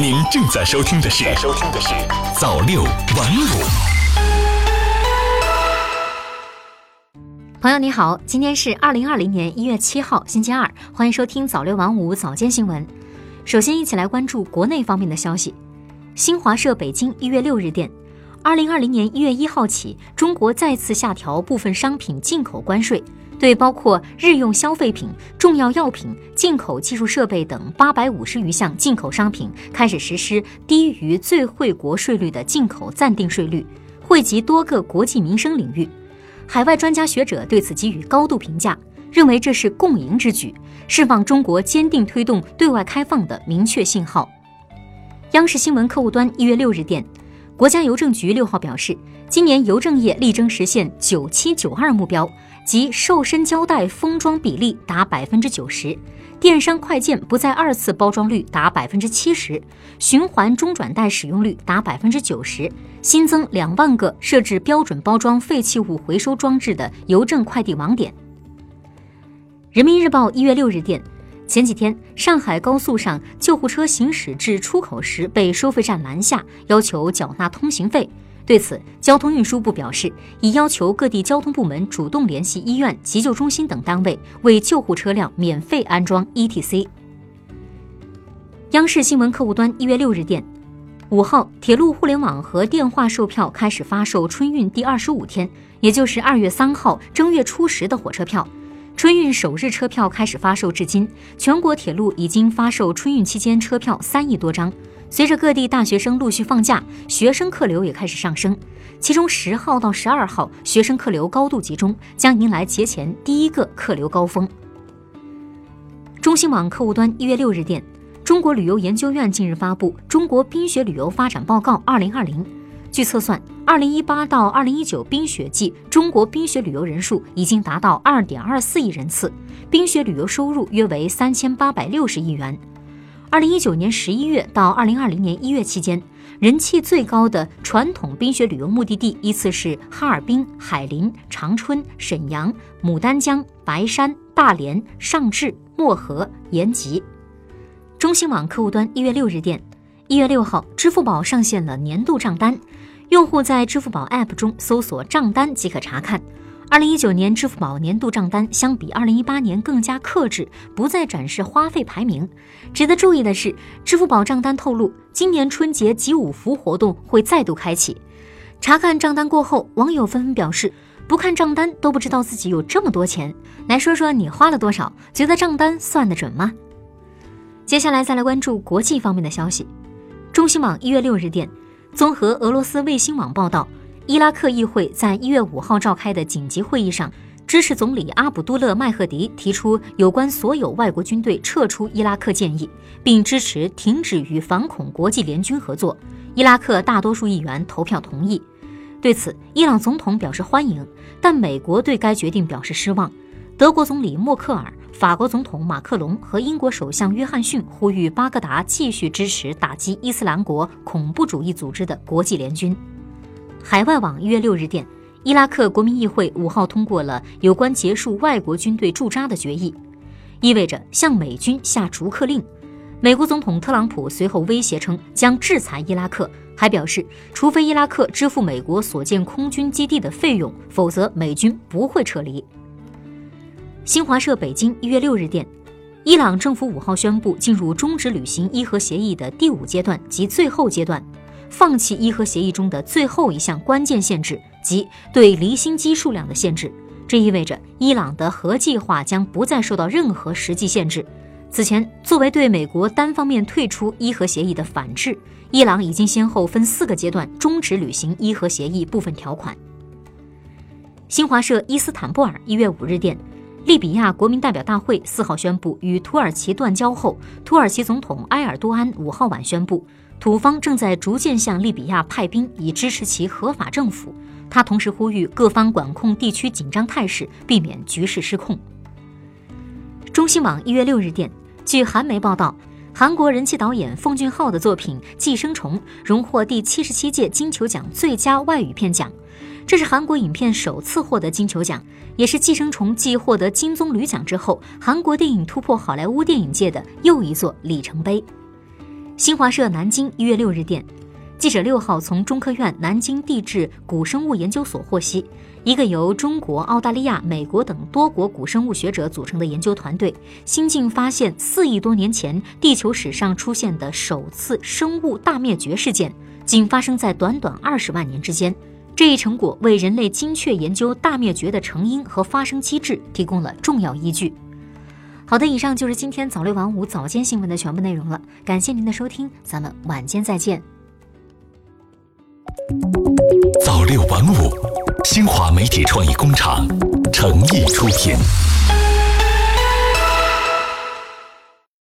您正在收听的是《收听的是早六晚五》。朋友你好，今天是二零二零年一月七号，星期二，欢迎收听早六晚五早间新闻。首先，一起来关注国内方面的消息。新华社北京一月六日电。二零二零年一月一号起，中国再次下调部分商品进口关税，对包括日用消费品、重要药品、进口技术设备等八百五十余项进口商品开始实施低于最惠国税率的进口暂定税率，惠及多个国计民生领域。海外专家学者对此给予高度评价，认为这是共赢之举，释放中国坚定推动对外开放的明确信号。央视新闻客户端一月六日电。国家邮政局六号表示，今年邮政业力争实现“九七九二”目标，即瘦身胶带封装比例达百分之九十，电商快件不再二次包装率达百分之七十，循环中转袋使用率达百分之九十，新增两万个设置标准包装废弃物回收装置的邮政快递网点。人民日报一月六日电。前几天，上海高速上救护车行驶至出口时被收费站拦下，要求缴纳通行费。对此，交通运输部表示，已要求各地交通部门主动联系医院、急救中心等单位，为救护车辆免费安装 ETC。央视新闻客户端一月六日电，五号，铁路、互联网和电话售票开始发售春运第二十五天，也就是二月三号正月初十的火车票。春运首日车票开始发售至今，全国铁路已经发售春运期间车票三亿多张。随着各地大学生陆续放假，学生客流也开始上升。其中十号到十二号学生客流高度集中，将迎来节前第一个客流高峰。中新网客户端一月六日电，中国旅游研究院近日发布《中国冰雪旅游发展报告（二零二零）》。据测算，二零一八到二零一九冰雪季，中国冰雪旅游人数已经达到二点二四亿人次，冰雪旅游收入约为三千八百六十亿元。二零一九年十一月到二零二零年一月期间，人气最高的传统冰雪旅游目的地依次是哈尔滨、海林、长春、沈阳、牡丹江、白山、大连、尚志、漠河、延吉。中新网客户端一月六日电，一月六号，支付宝上线了年度账单。用户在支付宝 App 中搜索账单即可查看。二零一九年支付宝年度账单相比二零一八年更加克制，不再展示花费排名。值得注意的是，支付宝账单透露，今年春节集五福活动会再度开启。查看账单过后，网友纷纷表示，不看账单都不知道自己有这么多钱。来说说你花了多少？觉得账单算得准吗？接下来再来关注国际方面的消息。中新网一月六日电。综合俄罗斯卫星网报道，伊拉克议会在一月五号召开的紧急会议上，支持总理阿卜杜勒麦赫迪提出有关所有外国军队撤出伊拉克建议，并支持停止与反恐国际联军合作。伊拉克大多数议员投票同意。对此，伊朗总统表示欢迎，但美国对该决定表示失望。德国总理默克尔。法国总统马克龙和英国首相约翰逊呼吁巴格达继续支持打击伊斯兰国恐怖主义组织的国际联军。海外网一月六日电，伊拉克国民议会五号通过了有关结束外国军队驻扎的决议，意味着向美军下逐客令。美国总统特朗普随后威胁称将制裁伊拉克，还表示除非伊拉克支付美国所建空军基地的费用，否则美军不会撤离。新华社北京一月六日电，伊朗政府五号宣布进入终止履行伊核协议的第五阶段及最后阶段，放弃伊核协议中的最后一项关键限制，即对离心机数量的限制。这意味着伊朗的核计划将不再受到任何实际限制。此前，作为对美国单方面退出伊核协议的反制，伊朗已经先后分四个阶段终止履行伊核协议部分条款。新华社伊斯坦布尔一月五日电。利比亚国民代表大会四号宣布与土耳其断交后，土耳其总统埃尔多安五号晚宣布，土方正在逐渐向利比亚派兵以支持其合法政府。他同时呼吁各方管控地区紧张态势，避免局势失控。中新网一月六日电，据韩媒报道，韩国人气导演奉俊昊的作品《寄生虫》荣获第七十七届金球奖最佳外语片奖。这是韩国影片首次获得金球奖，也是《寄生虫》继获得金棕榈奖之后，韩国电影突破好莱坞电影界的又一座里程碑。新华社南京一月六日电，记者六号从中科院南京地质古生物研究所获悉，一个由中国、澳大利亚、美国等多国古生物学者组成的研究团队，新近发现四亿多年前地球史上出现的首次生物大灭绝事件，仅发生在短短二十万年之间。这一成果为人类精确研究大灭绝的成因和发生机制提供了重要依据。好的，以上就是今天早六晚五早间新闻的全部内容了。感谢您的收听，咱们晚间再见。早六晚五，新华媒体创意工厂诚意出品。